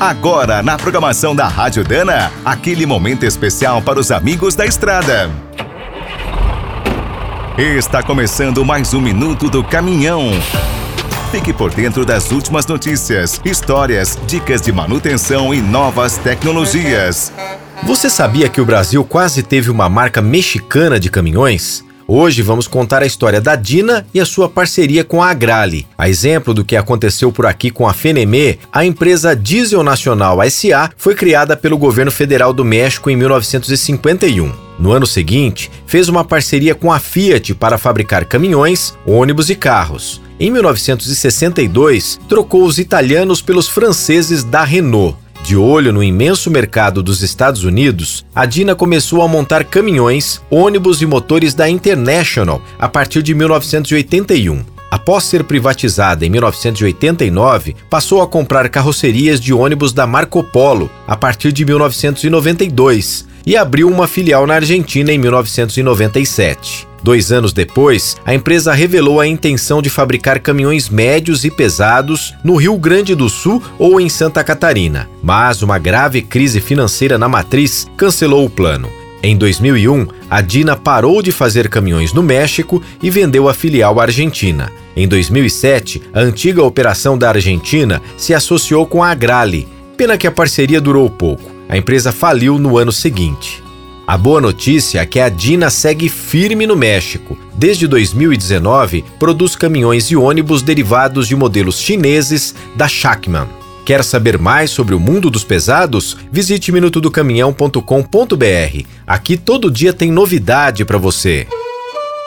Agora, na programação da Rádio Dana, aquele momento especial para os amigos da estrada. Está começando mais um Minuto do Caminhão. Fique por dentro das últimas notícias, histórias, dicas de manutenção e novas tecnologias. Você sabia que o Brasil quase teve uma marca mexicana de caminhões? Hoje vamos contar a história da Dina e a sua parceria com a Agrale. A exemplo do que aconteceu por aqui com a Fenemê, a empresa Diesel Nacional SA foi criada pelo governo federal do México em 1951. No ano seguinte, fez uma parceria com a Fiat para fabricar caminhões, ônibus e carros. Em 1962, trocou os italianos pelos franceses da Renault. De olho no imenso mercado dos Estados Unidos, a Dina começou a montar caminhões, ônibus e motores da International a partir de 1981. Após ser privatizada em 1989, passou a comprar carrocerias de ônibus da Marco Polo a partir de 1992 e abriu uma filial na Argentina em 1997. Dois anos depois, a empresa revelou a intenção de fabricar caminhões médios e pesados no Rio Grande do Sul ou em Santa Catarina, mas uma grave crise financeira na matriz cancelou o plano. Em 2001, a Dina parou de fazer caminhões no México e vendeu a filial argentina. Em 2007, a antiga operação da Argentina se associou com a Agrale. Pena que a parceria durou pouco. A empresa faliu no ano seguinte. A boa notícia é que a Dina segue firme no México. Desde 2019, produz caminhões e ônibus derivados de modelos chineses da Shackman. Quer saber mais sobre o mundo dos pesados? Visite minutodocaminhão.com.br. Aqui todo dia tem novidade para você.